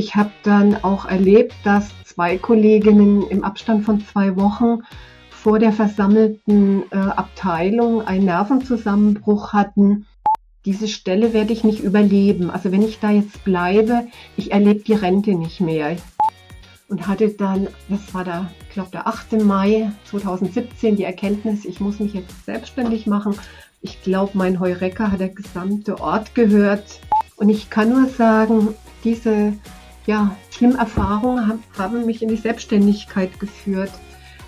ich habe dann auch erlebt, dass zwei Kolleginnen im Abstand von zwei Wochen vor der versammelten äh, Abteilung einen Nervenzusammenbruch hatten. Diese Stelle werde ich nicht überleben. Also wenn ich da jetzt bleibe, ich erlebe die Rente nicht mehr. Und hatte dann, das war der, glaube der 8. Mai 2017, die Erkenntnis, ich muss mich jetzt selbstständig machen. Ich glaube, mein Heureka hat der gesamte Ort gehört. Und ich kann nur sagen, diese ja, schlimmen Erfahrungen haben, haben mich in die Selbstständigkeit geführt.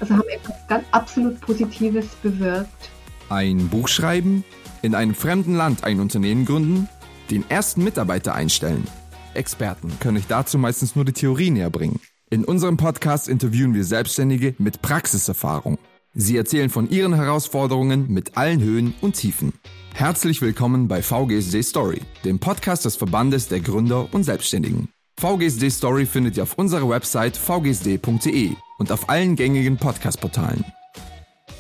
Also haben etwas ganz absolut Positives bewirkt. Ein Buch schreiben, in einem fremden Land ein Unternehmen gründen, den ersten Mitarbeiter einstellen. Experten können euch dazu meistens nur die Theorie näher bringen. In unserem Podcast interviewen wir Selbstständige mit Praxiserfahrung. Sie erzählen von ihren Herausforderungen mit allen Höhen und Tiefen. Herzlich willkommen bei VGSD Story, dem Podcast des Verbandes der Gründer und Selbstständigen. VGSD Story findet ihr auf unserer Website vgsd.de und auf allen gängigen Podcast-Portalen.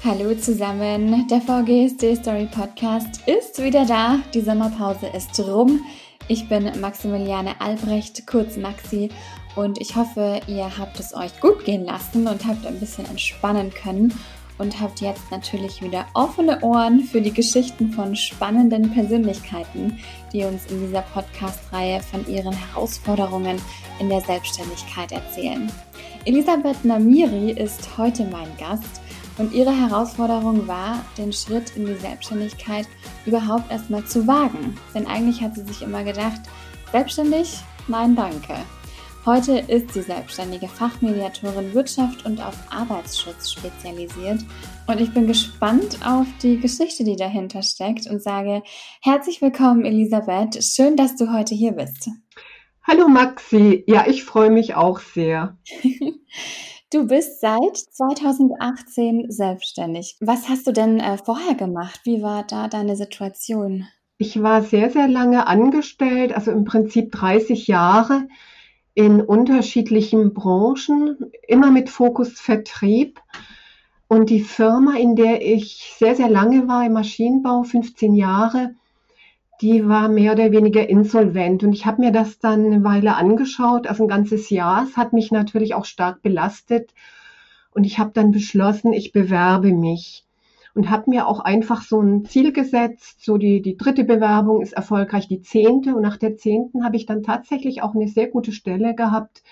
Hallo zusammen, der VGSD Story Podcast ist wieder da. Die Sommerpause ist rum. Ich bin Maximiliane Albrecht, kurz Maxi, und ich hoffe, ihr habt es euch gut gehen lassen und habt ein bisschen entspannen können und habt jetzt natürlich wieder offene Ohren für die Geschichten von spannenden Persönlichkeiten, die uns in dieser Podcast-Reihe von ihren Herausforderungen in der Selbstständigkeit erzählen. Elisabeth Namiri ist heute mein Gast und ihre Herausforderung war, den Schritt in die Selbstständigkeit überhaupt erstmal zu wagen. Denn eigentlich hat sie sich immer gedacht, selbstständig? Nein, danke. Heute ist sie selbstständige Fachmediatorin Wirtschaft und auf Arbeitsschutz spezialisiert. Und ich bin gespannt auf die Geschichte, die dahinter steckt und sage herzlich willkommen, Elisabeth. Schön, dass du heute hier bist. Hallo Maxi. Ja, ich freue mich auch sehr. Du bist seit 2018 selbstständig. Was hast du denn äh, vorher gemacht? Wie war da deine Situation? Ich war sehr, sehr lange angestellt, also im Prinzip 30 Jahre in unterschiedlichen Branchen, immer mit Fokus Vertrieb. Und die Firma, in der ich sehr, sehr lange war, im Maschinenbau, 15 Jahre, die war mehr oder weniger insolvent. Und ich habe mir das dann eine Weile angeschaut, also ein ganzes Jahr. Es hat mich natürlich auch stark belastet. Und ich habe dann beschlossen, ich bewerbe mich und habe mir auch einfach so ein Ziel gesetzt. So die, die dritte Bewerbung ist erfolgreich, die zehnte. Und nach der zehnten habe ich dann tatsächlich auch eine sehr gute Stelle gehabt.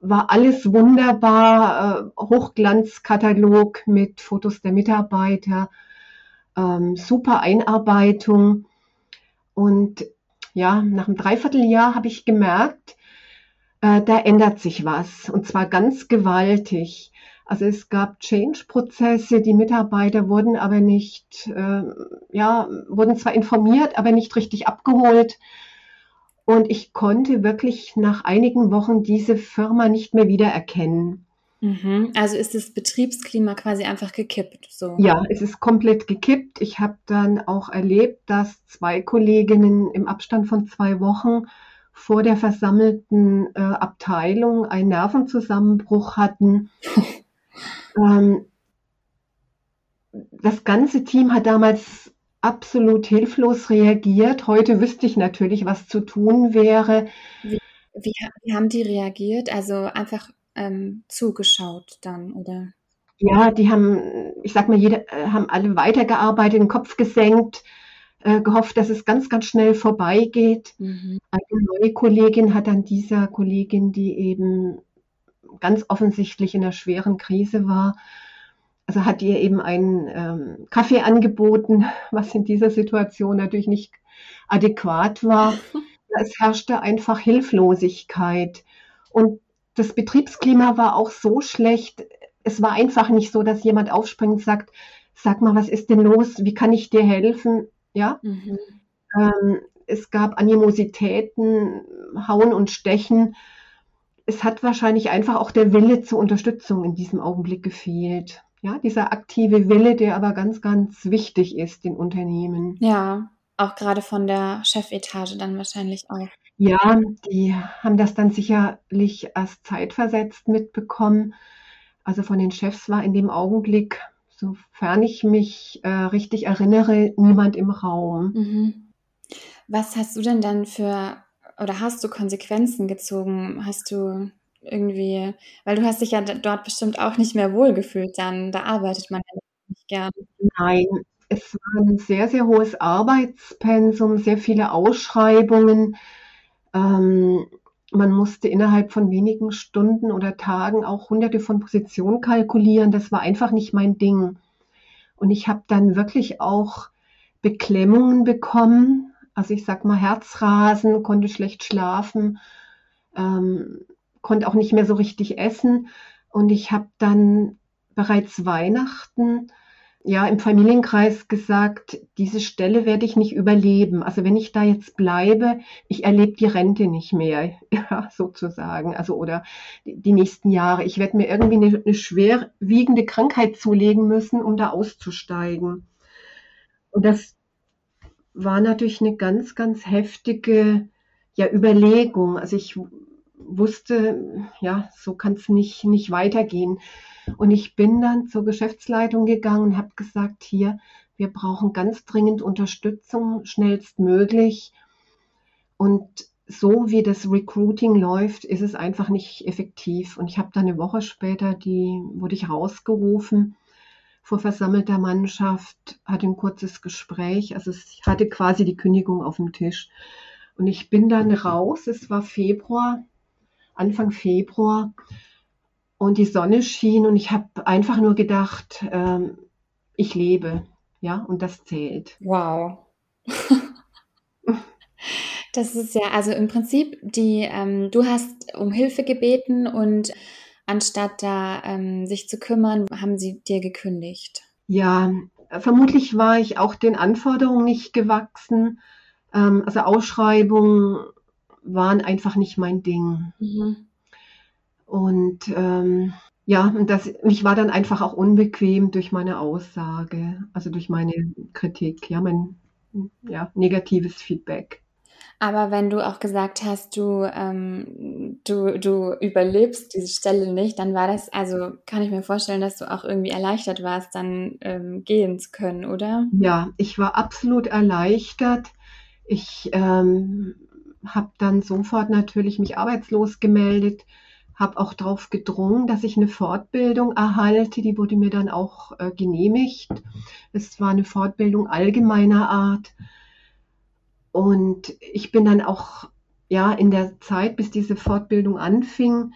War alles wunderbar, äh, Hochglanzkatalog mit Fotos der Mitarbeiter, ähm, super Einarbeitung. Und ja, nach einem Dreivierteljahr habe ich gemerkt, äh, da ändert sich was. Und zwar ganz gewaltig. Also es gab Change-Prozesse, die Mitarbeiter wurden aber nicht, äh, ja, wurden zwar informiert, aber nicht richtig abgeholt. Und ich konnte wirklich nach einigen Wochen diese Firma nicht mehr wiedererkennen. Mhm. Also ist das Betriebsklima quasi einfach gekippt? So. Ja, es ist komplett gekippt. Ich habe dann auch erlebt, dass zwei Kolleginnen im Abstand von zwei Wochen vor der versammelten äh, Abteilung einen Nervenzusammenbruch hatten. Ähm, das ganze Team hat damals absolut hilflos reagiert. Heute wüsste ich natürlich, was zu tun wäre. Wie, wie, wie haben die reagiert? Also einfach ähm, zugeschaut dann, oder? Ja, die haben, ich sag mal, jede, äh, haben alle weitergearbeitet, den Kopf gesenkt, äh, gehofft, dass es ganz, ganz schnell vorbeigeht. Mhm. Eine neue Kollegin hat dann dieser Kollegin, die eben ganz offensichtlich in einer schweren Krise war. Also hat ihr eben einen ähm, Kaffee angeboten, was in dieser Situation natürlich nicht adäquat war. Es herrschte einfach Hilflosigkeit. Und das Betriebsklima war auch so schlecht. Es war einfach nicht so, dass jemand aufspringt und sagt, sag mal, was ist denn los? Wie kann ich dir helfen? Ja. Mhm. Ähm, es gab Animositäten, Hauen und Stechen es hat wahrscheinlich einfach auch der Wille zur Unterstützung in diesem Augenblick gefehlt. Ja, dieser aktive Wille, der aber ganz, ganz wichtig ist in Unternehmen. Ja, auch gerade von der Chefetage dann wahrscheinlich auch. Ja, die haben das dann sicherlich erst zeitversetzt mitbekommen. Also von den Chefs war in dem Augenblick, sofern ich mich äh, richtig erinnere, niemand im Raum. Mhm. Was hast du denn dann für oder hast du Konsequenzen gezogen? Hast du irgendwie, weil du hast dich ja dort bestimmt auch nicht mehr wohlgefühlt dann, da arbeitet man ja nicht gern. Nein, es war ein sehr, sehr hohes Arbeitspensum, sehr viele Ausschreibungen. Ähm, man musste innerhalb von wenigen Stunden oder Tagen auch hunderte von Positionen kalkulieren. Das war einfach nicht mein Ding. Und ich habe dann wirklich auch Beklemmungen bekommen. Also ich sag mal Herzrasen, konnte schlecht schlafen, ähm, konnte auch nicht mehr so richtig essen. Und ich habe dann bereits Weihnachten ja im Familienkreis gesagt, diese Stelle werde ich nicht überleben. Also wenn ich da jetzt bleibe, ich erlebe die Rente nicht mehr, ja, sozusagen. Also oder die nächsten Jahre. Ich werde mir irgendwie eine, eine schwerwiegende Krankheit zulegen müssen, um da auszusteigen. Und das war natürlich eine ganz, ganz heftige ja, Überlegung. Also ich wusste, ja, so kann es nicht, nicht weitergehen. Und ich bin dann zur Geschäftsleitung gegangen und habe gesagt, hier, wir brauchen ganz dringend Unterstützung, schnellstmöglich. Und so wie das Recruiting läuft, ist es einfach nicht effektiv. Und ich habe dann eine Woche später, die wurde ich rausgerufen vor versammelter Mannschaft, hatte ein kurzes Gespräch. Also ich hatte quasi die Kündigung auf dem Tisch. Und ich bin dann raus, es war Februar, Anfang Februar und die Sonne schien und ich habe einfach nur gedacht, ähm, ich lebe, ja, und das zählt. Wow. das ist ja, also im Prinzip, die, ähm, du hast um Hilfe gebeten und anstatt da ähm, sich zu kümmern, haben sie dir gekündigt. Ja, vermutlich war ich auch den Anforderungen nicht gewachsen. Ähm, also Ausschreibungen waren einfach nicht mein Ding. Mhm. Und ähm, ja, und das, ich war dann einfach auch unbequem durch meine Aussage, also durch meine Kritik, ja, mein ja, negatives Feedback. Aber wenn du auch gesagt hast, du, ähm, du, du überlebst diese Stelle nicht, dann war das, also kann ich mir vorstellen, dass du auch irgendwie erleichtert warst, dann ähm, gehen zu können, oder? Ja, ich war absolut erleichtert. Ich ähm, habe dann sofort natürlich mich arbeitslos gemeldet habe auch darauf gedrungen, dass ich eine Fortbildung erhalte. Die wurde mir dann auch äh, genehmigt. Es war eine Fortbildung allgemeiner Art. Und ich bin dann auch ja in der Zeit, bis diese Fortbildung anfing,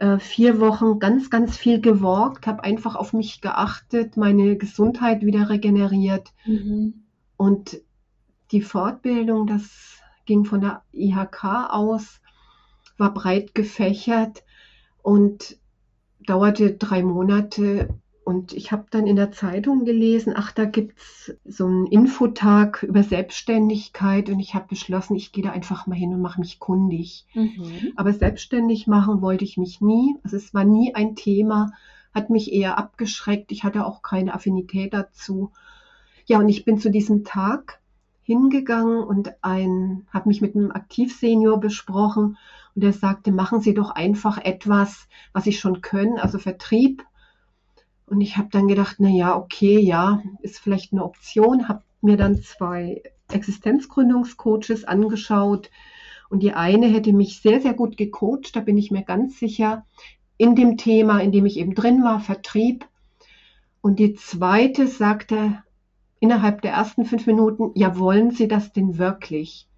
äh, vier Wochen ganz, ganz viel geworkt, habe einfach auf mich geachtet, meine Gesundheit wieder regeneriert. Mhm. Und die Fortbildung, das ging von der IHK aus, war breit gefächert und dauerte drei Monate. Und ich habe dann in der Zeitung gelesen, ach, da gibt es so einen Infotag über Selbstständigkeit und ich habe beschlossen, ich gehe da einfach mal hin und mache mich kundig. Mhm. Aber selbstständig machen wollte ich mich nie. Also es war nie ein Thema, hat mich eher abgeschreckt. Ich hatte auch keine Affinität dazu. Ja, und ich bin zu diesem Tag hingegangen und ein, habe mich mit einem Aktivsenior besprochen und er sagte, machen Sie doch einfach etwas, was Sie schon können, also Vertrieb. Und ich habe dann gedacht, na ja, okay, ja, ist vielleicht eine Option. Habe mir dann zwei Existenzgründungscoaches angeschaut und die eine hätte mich sehr, sehr gut gecoacht, da bin ich mir ganz sicher, in dem Thema, in dem ich eben drin war, Vertrieb. Und die zweite sagte innerhalb der ersten fünf Minuten, ja, wollen Sie das denn wirklich?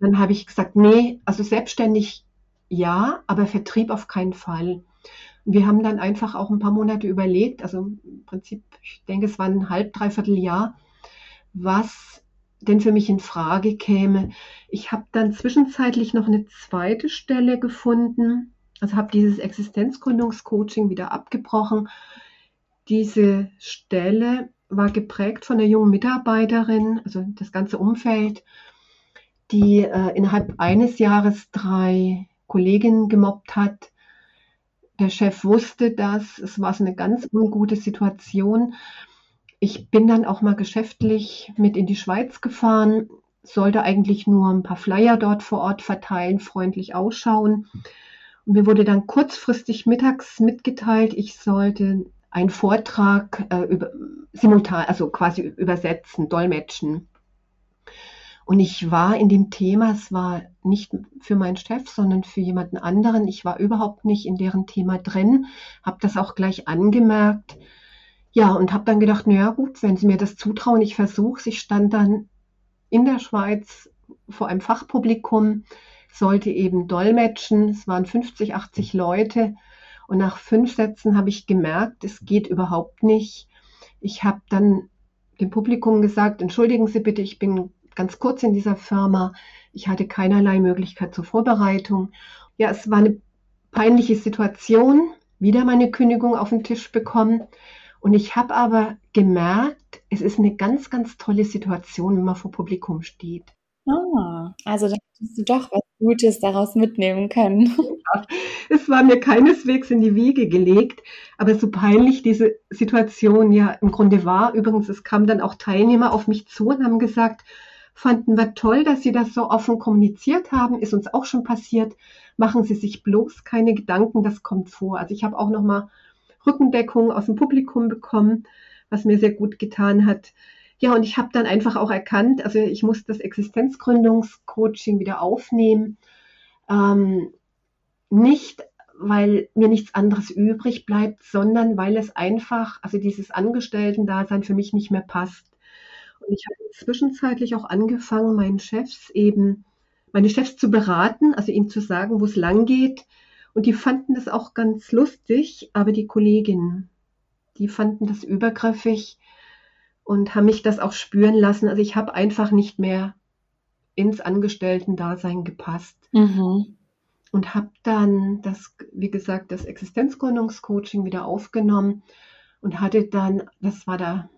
Dann habe ich gesagt, nee, also selbstständig ja, aber Vertrieb auf keinen Fall. Und wir haben dann einfach auch ein paar Monate überlegt, also im Prinzip, ich denke, es war ein halb, dreiviertel Jahr, was denn für mich in Frage käme. Ich habe dann zwischenzeitlich noch eine zweite Stelle gefunden, also habe dieses Existenzgründungscoaching wieder abgebrochen. Diese Stelle war geprägt von einer jungen Mitarbeiterin, also das ganze Umfeld die äh, innerhalb eines Jahres drei Kolleginnen gemobbt hat. Der Chef wusste das. Es war so eine ganz ungute Situation. Ich bin dann auch mal geschäftlich mit in die Schweiz gefahren, sollte eigentlich nur ein paar Flyer dort vor Ort verteilen, freundlich ausschauen. Und mir wurde dann kurzfristig mittags mitgeteilt, ich sollte einen Vortrag äh, über, simultan, also quasi übersetzen, dolmetschen. Und ich war in dem Thema, es war nicht für meinen Chef, sondern für jemanden anderen. Ich war überhaupt nicht in deren Thema drin, habe das auch gleich angemerkt. Ja, und habe dann gedacht, naja gut, wenn sie mir das zutrauen, ich versuche. Ich stand dann in der Schweiz vor einem Fachpublikum, sollte eben dolmetschen. Es waren 50, 80 Leute. Und nach fünf Sätzen habe ich gemerkt, es geht überhaupt nicht. Ich habe dann dem Publikum gesagt, entschuldigen Sie bitte, ich bin ganz kurz in dieser Firma. Ich hatte keinerlei Möglichkeit zur Vorbereitung. Ja, es war eine peinliche Situation, wieder meine Kündigung auf den Tisch bekommen. Und ich habe aber gemerkt, es ist eine ganz, ganz tolle Situation, wenn man vor Publikum steht. Ah, also da hast du doch was Gutes daraus mitnehmen können. Ja, es war mir keineswegs in die Wiege gelegt, aber so peinlich diese Situation ja im Grunde war. Übrigens, es kamen dann auch Teilnehmer auf mich zu und haben gesagt, fanden wir toll, dass Sie das so offen kommuniziert haben, ist uns auch schon passiert. Machen Sie sich bloß keine Gedanken, das kommt vor. Also ich habe auch noch mal Rückendeckung aus dem Publikum bekommen, was mir sehr gut getan hat. Ja, und ich habe dann einfach auch erkannt, also ich muss das Existenzgründungscoaching wieder aufnehmen. Ähm, nicht, weil mir nichts anderes übrig bleibt, sondern weil es einfach, also dieses Angestellten-Dasein für mich nicht mehr passt. Und ich habe zwischenzeitlich auch angefangen, meinen Chefs eben, meine Chefs zu beraten, also ihnen zu sagen, wo es lang geht. Und die fanden das auch ganz lustig, aber die Kolleginnen, die fanden das übergriffig und haben mich das auch spüren lassen. Also ich habe einfach nicht mehr ins Angestellten-Dasein gepasst. Mhm. Und habe dann das, wie gesagt, das Existenzgründungscoaching wieder aufgenommen und hatte dann, das war da,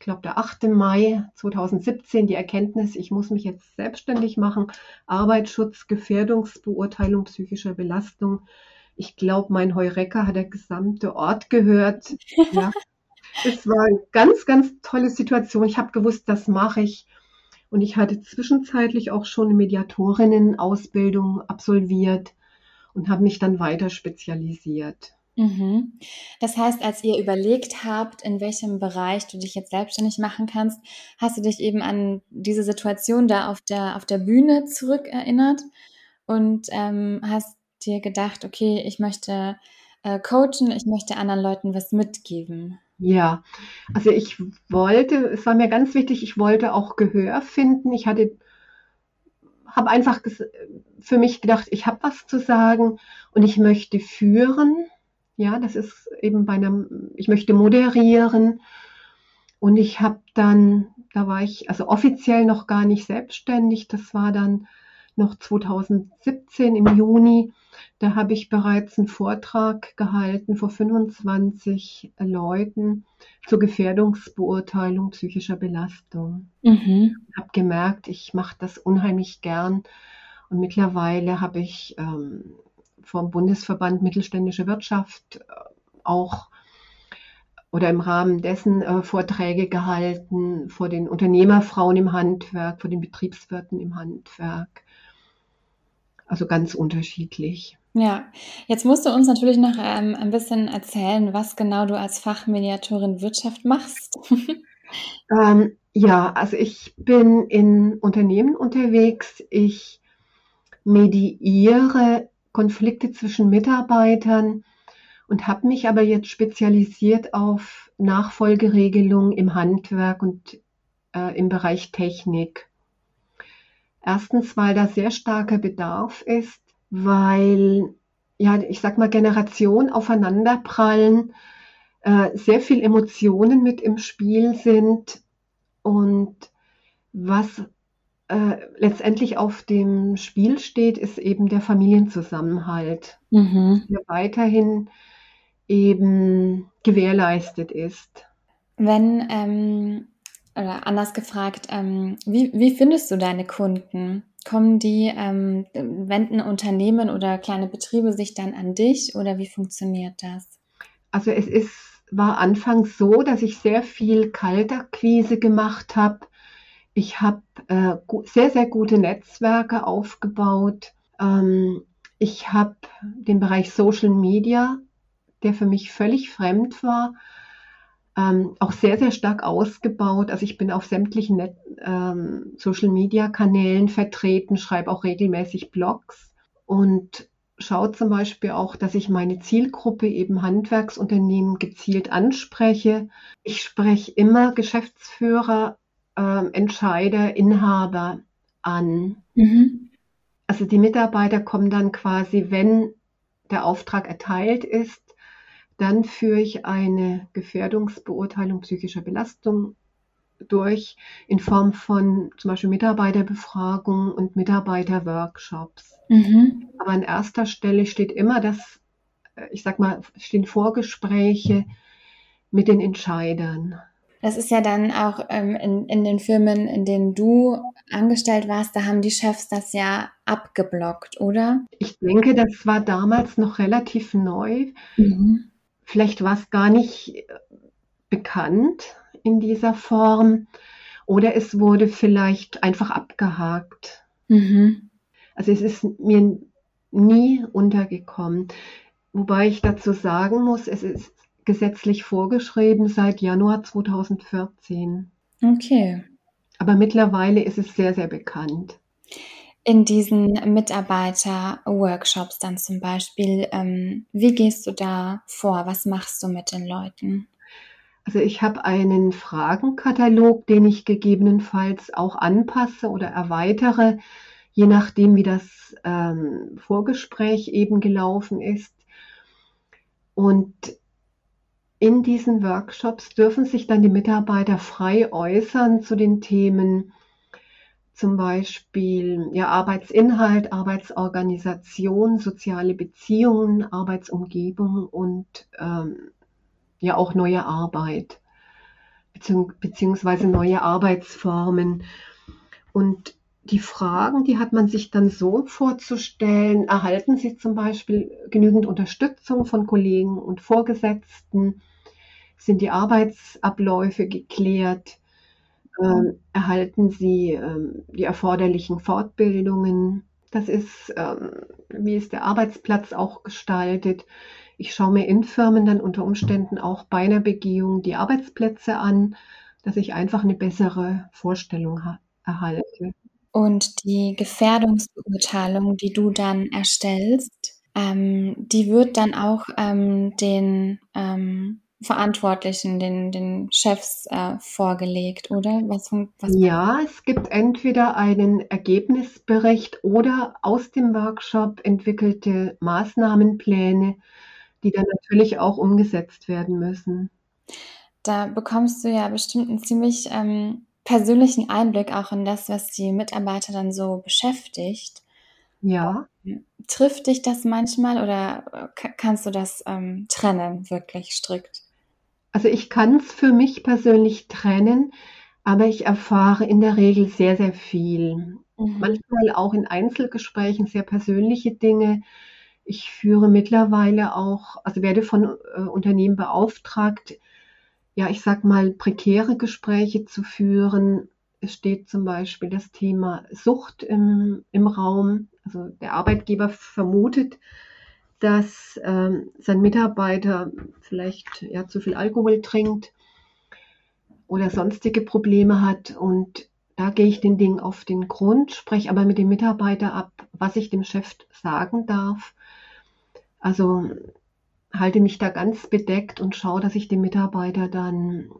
ich glaube, der 8. Mai 2017, die Erkenntnis, ich muss mich jetzt selbstständig machen. Arbeitsschutz, Gefährdungsbeurteilung psychischer Belastung. Ich glaube, mein Heurecker hat der gesamte Ort gehört. Ja. Es war eine ganz, ganz tolle Situation. Ich habe gewusst, das mache ich. Und ich hatte zwischenzeitlich auch schon eine Mediatorinnen-Ausbildung absolviert und habe mich dann weiter spezialisiert. Mhm. Das heißt, als ihr überlegt habt, in welchem Bereich du dich jetzt selbstständig machen kannst, hast du dich eben an diese Situation da auf der, auf der Bühne zurückerinnert und ähm, hast dir gedacht, okay, ich möchte äh, coachen, ich möchte anderen Leuten was mitgeben. Ja, also ich wollte, es war mir ganz wichtig, ich wollte auch Gehör finden. Ich hatte, habe einfach für mich gedacht, ich habe was zu sagen und ich möchte führen. Ja, das ist eben bei einem, ich möchte moderieren. Und ich habe dann, da war ich also offiziell noch gar nicht selbstständig, das war dann noch 2017 im Juni. Da habe ich bereits einen Vortrag gehalten vor 25 Leuten zur Gefährdungsbeurteilung psychischer Belastung. Mhm. Ich habe gemerkt, ich mache das unheimlich gern. Und mittlerweile habe ich ähm, vom Bundesverband Mittelständische Wirtschaft äh, auch oder im Rahmen dessen äh, Vorträge gehalten vor den Unternehmerfrauen im Handwerk, vor den Betriebswirten im Handwerk. Also ganz unterschiedlich. Ja, jetzt musst du uns natürlich noch ähm, ein bisschen erzählen, was genau du als Fachmediatorin Wirtschaft machst. ähm, ja, also ich bin in Unternehmen unterwegs. Ich mediiere Konflikte zwischen Mitarbeitern und habe mich aber jetzt spezialisiert auf Nachfolgeregelungen im Handwerk und äh, im Bereich Technik. Erstens, weil da sehr starker Bedarf ist weil, ja, ich sag mal, Generationen aufeinanderprallen, äh, sehr viel Emotionen mit im Spiel sind und was äh, letztendlich auf dem Spiel steht, ist eben der Familienzusammenhalt, mhm. der weiterhin eben gewährleistet ist. Wenn, ähm, oder anders gefragt, ähm, wie, wie findest du deine Kunden? Kommen die, ähm, wenden Unternehmen oder kleine Betriebe sich dann an dich oder wie funktioniert das? Also es ist, war anfangs so, dass ich sehr viel Kaltakquise gemacht habe. Ich habe äh, sehr, sehr gute Netzwerke aufgebaut. Ähm, ich habe den Bereich Social Media, der für mich völlig fremd war, ähm, auch sehr, sehr stark ausgebaut. Also ich bin auf sämtlichen Net ähm, Social-Media-Kanälen vertreten, schreibe auch regelmäßig Blogs und schaue zum Beispiel auch, dass ich meine Zielgruppe eben Handwerksunternehmen gezielt anspreche. Ich spreche immer Geschäftsführer, äh, Entscheider, Inhaber an. Mhm. Also die Mitarbeiter kommen dann quasi, wenn der Auftrag erteilt ist, dann führe ich eine Gefährdungsbeurteilung psychischer Belastung durch in Form von zum Beispiel Mitarbeiterbefragungen und Mitarbeiterworkshops. Mhm. Aber an erster Stelle steht immer das, äh, ich sag mal, stehen Vorgespräche mit den Entscheidern. Das ist ja dann auch ähm, in, in den Firmen, in denen du angestellt warst, da haben die Chefs das ja abgeblockt, oder? Ich denke, das war damals noch relativ neu. Mhm. Vielleicht war es gar nicht äh, bekannt in dieser Form oder es wurde vielleicht einfach abgehakt. Mhm. Also es ist mir nie untergekommen. Wobei ich dazu sagen muss, es ist gesetzlich vorgeschrieben seit Januar 2014. Okay. Aber mittlerweile ist es sehr, sehr bekannt. In diesen Mitarbeiter-Workshops dann zum Beispiel, ähm, wie gehst du da vor? Was machst du mit den Leuten? Also ich habe einen Fragenkatalog, den ich gegebenenfalls auch anpasse oder erweitere, je nachdem, wie das ähm, Vorgespräch eben gelaufen ist. Und in diesen Workshops dürfen sich dann die Mitarbeiter frei äußern zu den Themen, zum Beispiel ja, Arbeitsinhalt, Arbeitsorganisation, soziale Beziehungen, Arbeitsumgebung und ähm, ja auch neue Arbeit beziehungsweise neue Arbeitsformen. Und die Fragen, die hat man sich dann so vorzustellen, erhalten Sie zum Beispiel genügend Unterstützung von Kollegen und Vorgesetzten? Sind die Arbeitsabläufe geklärt? Ähm, erhalten Sie ähm, die erforderlichen Fortbildungen? Das ist, ähm, wie ist der Arbeitsplatz auch gestaltet? Ich schaue mir in Firmen dann unter Umständen auch bei einer Begehung die Arbeitsplätze an, dass ich einfach eine bessere Vorstellung erhalte. Und die Gefährdungsbeurteilung, die du dann erstellst, ähm, die wird dann auch ähm, den ähm, Verantwortlichen, den, den Chefs äh, vorgelegt, oder? Was, was ja, es gibt entweder einen Ergebnisbericht oder aus dem Workshop entwickelte Maßnahmenpläne, die dann natürlich auch umgesetzt werden müssen. Da bekommst du ja bestimmt einen ziemlich ähm, persönlichen Einblick auch in das, was die Mitarbeiter dann so beschäftigt. Ja. Trifft dich das manchmal oder äh, kannst du das ähm, trennen, wirklich strikt? Also ich kann es für mich persönlich trennen, aber ich erfahre in der Regel sehr, sehr viel. Mhm. Manchmal auch in Einzelgesprächen sehr persönliche Dinge. Ich führe mittlerweile auch, also werde von äh, Unternehmen beauftragt, ja, ich sag mal, prekäre Gespräche zu führen. Es steht zum Beispiel das Thema Sucht im, im Raum. Also der Arbeitgeber vermutet, dass ähm, sein Mitarbeiter vielleicht ja, zu viel Alkohol trinkt oder sonstige Probleme hat. Und da gehe ich den Dingen auf den Grund, spreche aber mit dem Mitarbeiter ab, was ich dem Chef sagen darf. Also halte mich da ganz bedeckt und schaue, dass ich dem Mitarbeiter dann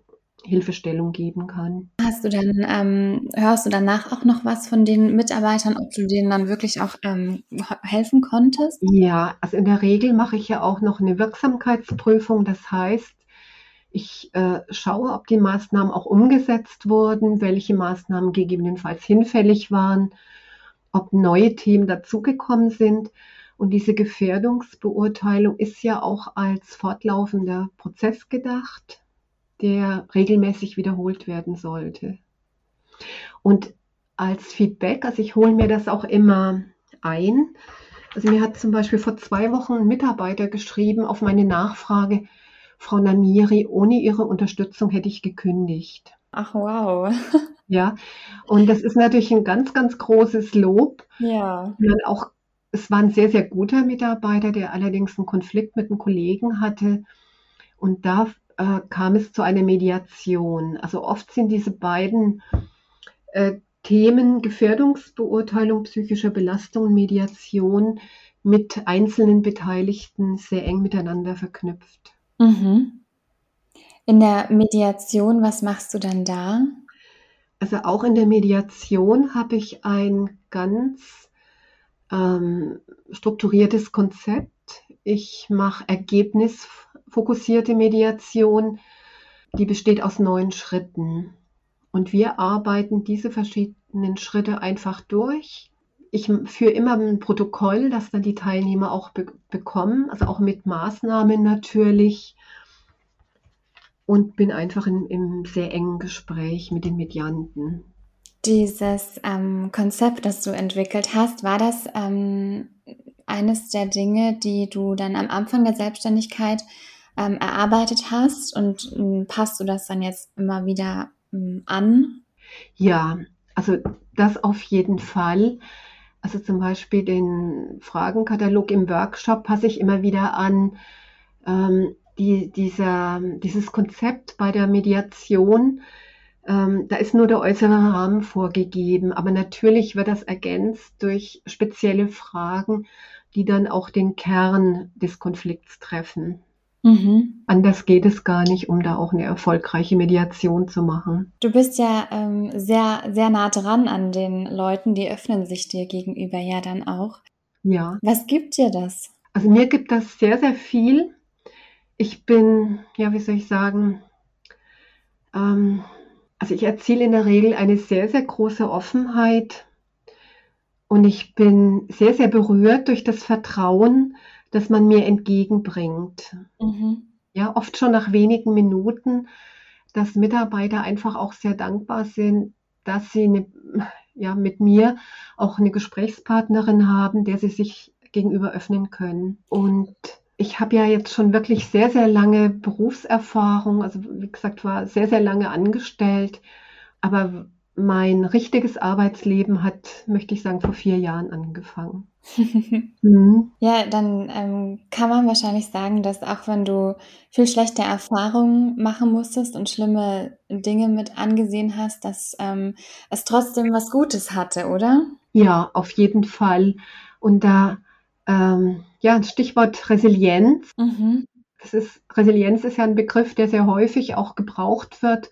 Hilfestellung geben kann. Hast du dann, ähm, hörst du danach auch noch was von den Mitarbeitern, ob du denen dann wirklich auch ähm, helfen konntest? Ja, also in der Regel mache ich ja auch noch eine Wirksamkeitsprüfung. Das heißt, ich äh, schaue, ob die Maßnahmen auch umgesetzt wurden, welche Maßnahmen gegebenenfalls hinfällig waren, ob neue Themen dazugekommen sind. Und diese Gefährdungsbeurteilung ist ja auch als fortlaufender Prozess gedacht, der regelmäßig wiederholt werden sollte. Und als Feedback, also ich hole mir das auch immer ein. Also mir hat zum Beispiel vor zwei Wochen ein Mitarbeiter geschrieben auf meine Nachfrage, Frau Namiri, ohne Ihre Unterstützung hätte ich gekündigt. Ach wow. Ja, und das ist natürlich ein ganz, ganz großes Lob. Ja. Man auch es war ein sehr, sehr guter Mitarbeiter, der allerdings einen Konflikt mit einem Kollegen hatte. Und da äh, kam es zu einer Mediation. Also oft sind diese beiden äh, Themen Gefährdungsbeurteilung psychischer Belastung und Mediation mit einzelnen Beteiligten sehr eng miteinander verknüpft. Mhm. In der Mediation, was machst du dann da? Also auch in der Mediation habe ich ein ganz ähm, strukturiertes Konzept. Ich mache ergebnisfokussierte Mediation, die besteht aus neun Schritten. Und wir arbeiten diese verschiedenen Schritte einfach durch. Ich führe immer ein Protokoll, das dann die Teilnehmer auch be bekommen, also auch mit Maßnahmen natürlich. Und bin einfach in, im sehr engen Gespräch mit den Medianten. Dieses ähm, Konzept, das du entwickelt hast, war das ähm, eines der Dinge, die du dann am Anfang der Selbstständigkeit ähm, erarbeitet hast und ähm, passt du das dann jetzt immer wieder ähm, an? Ja, also das auf jeden Fall. Also zum Beispiel den Fragenkatalog im Workshop passe ich immer wieder an. Ähm, die, dieser, dieses Konzept bei der Mediation, ähm, da ist nur der äußere Rahmen vorgegeben, aber natürlich wird das ergänzt durch spezielle Fragen, die dann auch den Kern des Konflikts treffen. Mhm. Anders geht es gar nicht, um da auch eine erfolgreiche Mediation zu machen. Du bist ja ähm, sehr, sehr nah dran an den Leuten, die öffnen sich dir gegenüber ja dann auch. Ja. Was gibt dir das? Also mir gibt das sehr, sehr viel. Ich bin, ja, wie soll ich sagen, ähm, also ich erziele in der Regel eine sehr, sehr große Offenheit und ich bin sehr, sehr berührt durch das Vertrauen, das man mir entgegenbringt. Mhm. Ja, oft schon nach wenigen Minuten, dass Mitarbeiter einfach auch sehr dankbar sind, dass sie eine, ja, mit mir auch eine Gesprächspartnerin haben, der sie sich gegenüber öffnen können. Und ich habe ja jetzt schon wirklich sehr, sehr lange Berufserfahrung, also wie gesagt, war sehr, sehr lange angestellt, aber mein richtiges Arbeitsleben hat, möchte ich sagen, vor vier Jahren angefangen. mhm. Ja, dann ähm, kann man wahrscheinlich sagen, dass auch wenn du viel schlechte Erfahrungen machen musstest und schlimme Dinge mit angesehen hast, dass ähm, es trotzdem was Gutes hatte, oder? Ja, auf jeden Fall. Und da, ähm, ja, Stichwort Resilienz. Mhm. Das ist, Resilienz ist ja ein Begriff, der sehr häufig auch gebraucht wird.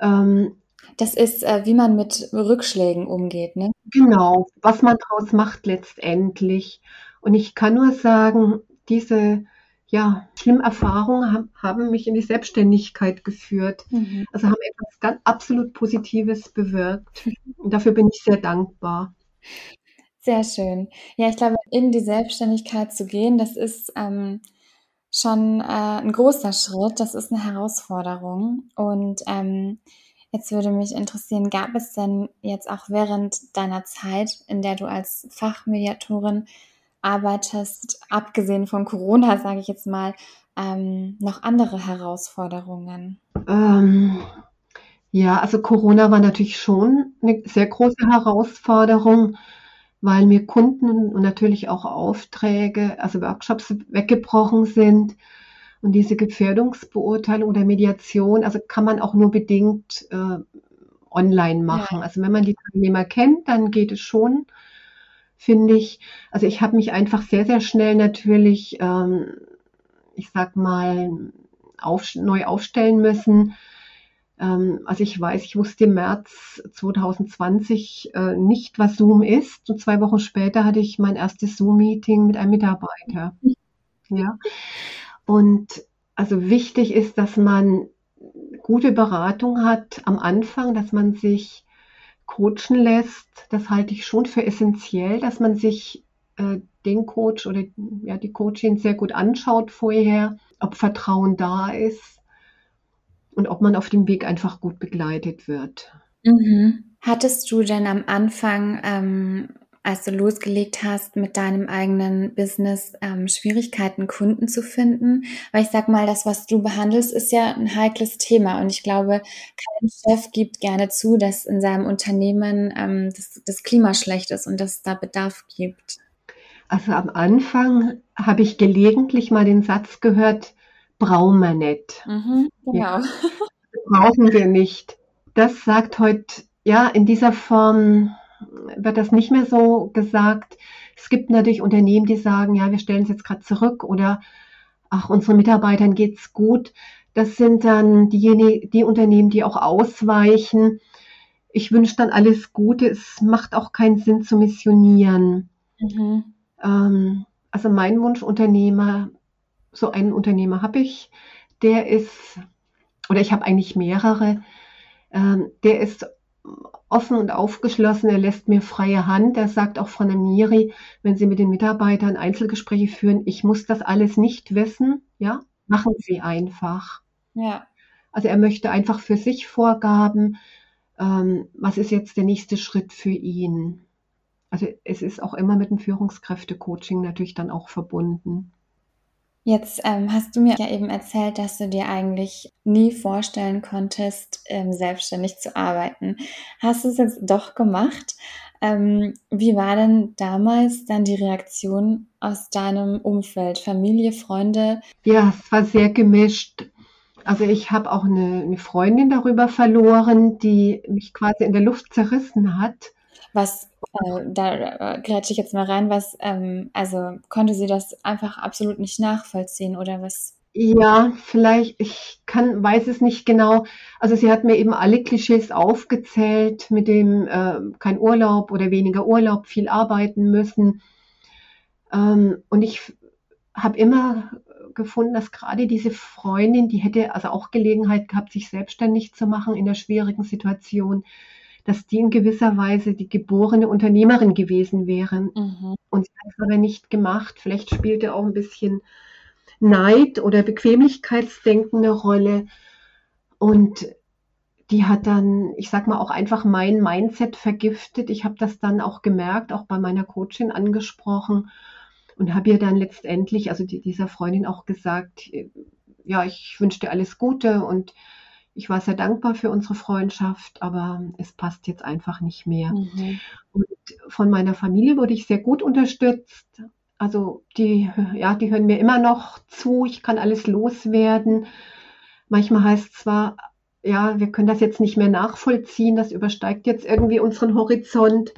Ähm, das ist, äh, wie man mit Rückschlägen umgeht, ne? Genau, was man daraus macht letztendlich. Und ich kann nur sagen, diese ja, schlimmen Erfahrungen haben, haben mich in die Selbstständigkeit geführt. Mhm. Also haben etwas ganz absolut Positives bewirkt. Und dafür bin ich sehr dankbar. Sehr schön. Ja, ich glaube, in die Selbstständigkeit zu gehen, das ist ähm, schon äh, ein großer Schritt. Das ist eine Herausforderung. Und ähm, Jetzt würde mich interessieren, gab es denn jetzt auch während deiner Zeit, in der du als Fachmediatorin arbeitest, abgesehen von Corona, sage ich jetzt mal, ähm, noch andere Herausforderungen? Ähm, ja, also Corona war natürlich schon eine sehr große Herausforderung, weil mir Kunden und natürlich auch Aufträge, also Workshops weggebrochen sind. Und diese Gefährdungsbeurteilung oder Mediation, also kann man auch nur bedingt äh, online machen. Ja. Also wenn man die Teilnehmer kennt, dann geht es schon, finde ich. Also ich habe mich einfach sehr, sehr schnell natürlich, ähm, ich sag mal, auf, neu aufstellen müssen. Ähm, also ich weiß, ich wusste im März 2020 äh, nicht, was Zoom ist. Und zwei Wochen später hatte ich mein erstes Zoom-Meeting mit einem Mitarbeiter. Ja. Und also wichtig ist, dass man gute Beratung hat am Anfang, dass man sich coachen lässt. Das halte ich schon für essentiell, dass man sich äh, den Coach oder ja, die Coachin sehr gut anschaut vorher, ob Vertrauen da ist und ob man auf dem Weg einfach gut begleitet wird. Mhm. Hattest du denn am Anfang ähm, als du losgelegt hast mit deinem eigenen Business, ähm, Schwierigkeiten, Kunden zu finden? Weil ich sag mal, das, was du behandelst, ist ja ein heikles Thema. Und ich glaube, kein Chef gibt gerne zu, dass in seinem Unternehmen ähm, das, das Klima schlecht ist und dass es da Bedarf gibt. Also am Anfang habe ich gelegentlich mal den Satz gehört, brauchen wir nicht. Mhm, genau. Ja, brauchen wir nicht. Das sagt heute, ja, in dieser Form wird das nicht mehr so gesagt. Es gibt natürlich Unternehmen, die sagen, ja, wir stellen es jetzt gerade zurück oder ach, unseren Mitarbeitern geht's gut. Das sind dann diejenigen, die Unternehmen, die auch ausweichen. Ich wünsche dann alles Gute. Es macht auch keinen Sinn zu missionieren. Mhm. Ähm, also mein Wunschunternehmer, so einen Unternehmer habe ich, der ist, oder ich habe eigentlich mehrere, ähm, der ist offen und aufgeschlossen, er lässt mir freie Hand. Er sagt auch von der Miri, wenn Sie mit den Mitarbeitern Einzelgespräche führen, ich muss das alles nicht wissen, ja, machen Sie einfach. Ja. Also er möchte einfach für sich Vorgaben, ähm, was ist jetzt der nächste Schritt für ihn. Also es ist auch immer mit dem Führungskräftecoaching natürlich dann auch verbunden. Jetzt ähm, hast du mir ja eben erzählt, dass du dir eigentlich nie vorstellen konntest, ähm, selbstständig zu arbeiten. Hast du es jetzt doch gemacht? Ähm, wie war denn damals dann die Reaktion aus deinem Umfeld, Familie, Freunde? Ja, es war sehr gemischt. Also ich habe auch eine, eine Freundin darüber verloren, die mich quasi in der Luft zerrissen hat. Was äh, da äh, grätsche ich jetzt mal rein, was, ähm, also konnte sie das einfach absolut nicht nachvollziehen oder was? Ja, vielleicht, ich kann, weiß es nicht genau. Also sie hat mir eben alle Klischees aufgezählt mit dem äh, kein Urlaub oder weniger Urlaub, viel arbeiten müssen. Ähm, und ich habe immer gefunden, dass gerade diese Freundin, die hätte also auch Gelegenheit gehabt, sich selbstständig zu machen in der schwierigen Situation, dass die in gewisser Weise die geborene Unternehmerin gewesen wären. Mhm. Und sie hat es aber nicht gemacht. Vielleicht spielte auch ein bisschen Neid oder Bequemlichkeitsdenken eine Rolle. Und die hat dann, ich sag mal, auch einfach mein Mindset vergiftet. Ich habe das dann auch gemerkt, auch bei meiner Coachin angesprochen und habe ihr dann letztendlich, also die, dieser Freundin auch gesagt, ja, ich wünsche dir alles Gute und ich war sehr dankbar für unsere Freundschaft, aber es passt jetzt einfach nicht mehr. Mhm. Und von meiner Familie wurde ich sehr gut unterstützt. Also die, ja, die hören mir immer noch zu. Ich kann alles loswerden. Manchmal heißt es zwar, ja, wir können das jetzt nicht mehr nachvollziehen. Das übersteigt jetzt irgendwie unseren Horizont.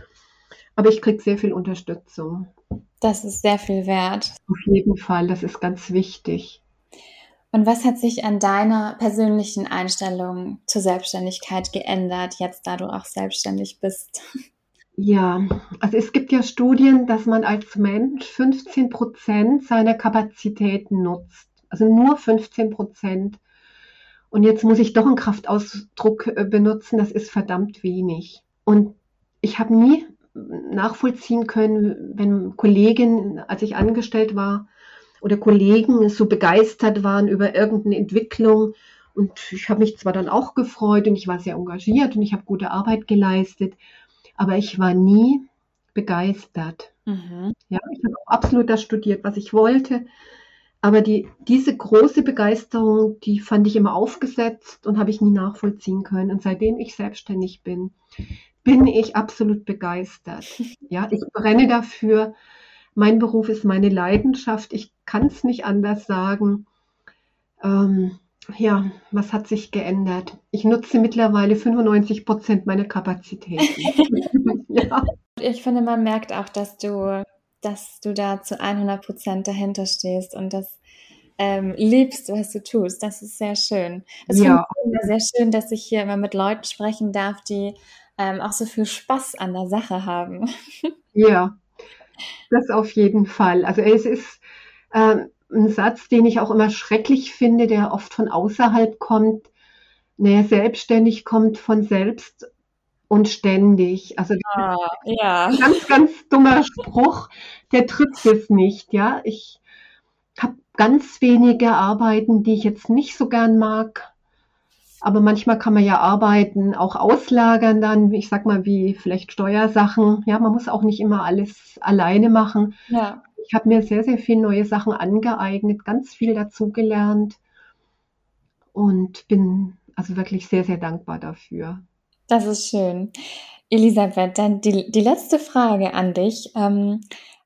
Aber ich kriege sehr viel Unterstützung. Das ist sehr viel wert. Auf jeden Fall, das ist ganz wichtig. Und was hat sich an deiner persönlichen Einstellung zur Selbstständigkeit geändert, jetzt da du auch selbstständig bist? Ja, also es gibt ja Studien, dass man als Mensch 15 Prozent seiner Kapazitäten nutzt. Also nur 15 Prozent. Und jetzt muss ich doch einen Kraftausdruck äh, benutzen, das ist verdammt wenig. Und ich habe nie nachvollziehen können, wenn Kollegin, als ich angestellt war, oder Kollegen so begeistert waren über irgendeine Entwicklung. Und ich habe mich zwar dann auch gefreut und ich war sehr engagiert und ich habe gute Arbeit geleistet, aber ich war nie begeistert. Mhm. Ja, ich habe absolut das studiert, was ich wollte. Aber die, diese große Begeisterung, die fand ich immer aufgesetzt und habe ich nie nachvollziehen können. Und seitdem ich selbstständig bin, bin ich absolut begeistert. Ja, ich brenne dafür, mein Beruf ist meine Leidenschaft. Ich kann es nicht anders sagen. Ähm, ja, was hat sich geändert? Ich nutze mittlerweile 95 Prozent meiner Kapazitäten. ja. Ich finde, man merkt auch, dass du, dass du da zu 100 Prozent dahinter stehst und das ähm, liebst, was du tust. Das ist sehr schön. Es ja. ist sehr schön, dass ich hier immer mit Leuten sprechen darf, die ähm, auch so viel Spaß an der Sache haben. Ja, das auf jeden Fall. Also es ist äh, ein Satz, den ich auch immer schrecklich finde, der oft von außerhalb kommt. Naja, selbstständig kommt von selbst und ständig. Also ah, ja. ein ganz, ganz dummer Spruch, der trifft es nicht. Ja, ich habe ganz wenige Arbeiten, die ich jetzt nicht so gern mag. Aber manchmal kann man ja Arbeiten auch auslagern dann, ich sag mal, wie vielleicht Steuersachen. Ja, man muss auch nicht immer alles alleine machen. Ja. Ich habe mir sehr, sehr viele neue Sachen angeeignet, ganz viel dazugelernt und bin also wirklich sehr, sehr dankbar dafür. Das ist schön. Elisabeth, dann die, die letzte Frage an dich. Ähm,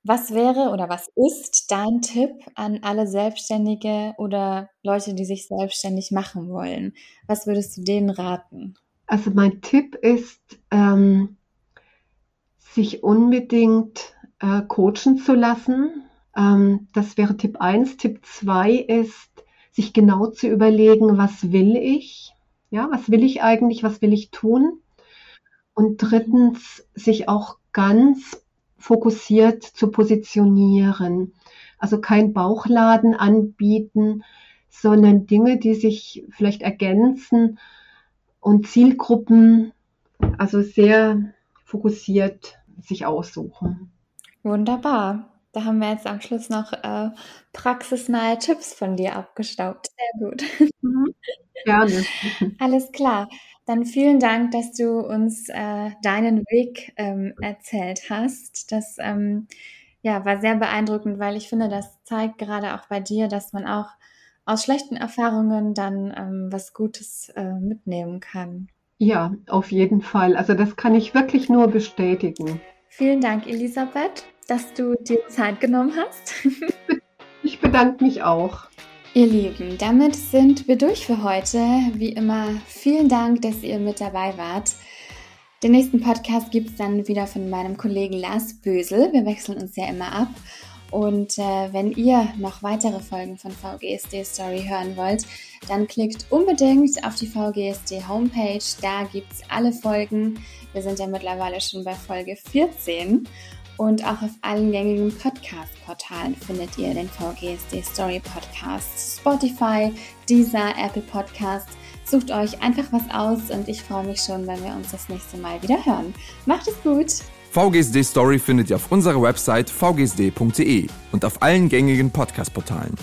Was wäre oder was ist dein Tipp an alle Selbstständige oder Leute, die sich selbstständig machen wollen? Was würdest du denen raten? Also mein Tipp ist, ähm, sich unbedingt äh, coachen zu lassen. Ähm, das wäre Tipp 1. Tipp 2 ist, sich genau zu überlegen, was will ich? Ja, was will ich eigentlich? Was will ich tun? Und drittens, sich auch ganz fokussiert zu positionieren. Also kein Bauchladen anbieten, sondern Dinge, die sich vielleicht ergänzen und Zielgruppen, also sehr fokussiert sich aussuchen. Wunderbar. Da haben wir jetzt am Schluss noch äh, praxisnahe Tipps von dir abgestaubt. Sehr gut. Mhm. Gerne. Alles klar. Dann vielen Dank, dass du uns äh, deinen Weg ähm, erzählt hast. Das ähm, ja, war sehr beeindruckend, weil ich finde, das zeigt gerade auch bei dir, dass man auch aus schlechten Erfahrungen dann ähm, was Gutes äh, mitnehmen kann. Ja, auf jeden Fall. Also das kann ich wirklich nur bestätigen. Vielen Dank, Elisabeth dass du dir Zeit genommen hast. ich bedanke mich auch. Ihr Lieben, damit sind wir durch für heute. Wie immer, vielen Dank, dass ihr mit dabei wart. Den nächsten Podcast gibt es dann wieder von meinem Kollegen Lars Bösel. Wir wechseln uns ja immer ab. Und äh, wenn ihr noch weitere Folgen von VGSD Story hören wollt, dann klickt unbedingt auf die VGSD Homepage. Da gibt es alle Folgen. Wir sind ja mittlerweile schon bei Folge 14. Und auch auf allen gängigen Podcast-Portalen findet ihr den VGSD Story Podcast. Spotify, Deezer, Apple Podcast. Sucht euch einfach was aus und ich freue mich schon, wenn wir uns das nächste Mal wieder hören. Macht es gut! VGSD Story findet ihr auf unserer Website vgsd.de und auf allen gängigen Podcast-Portalen.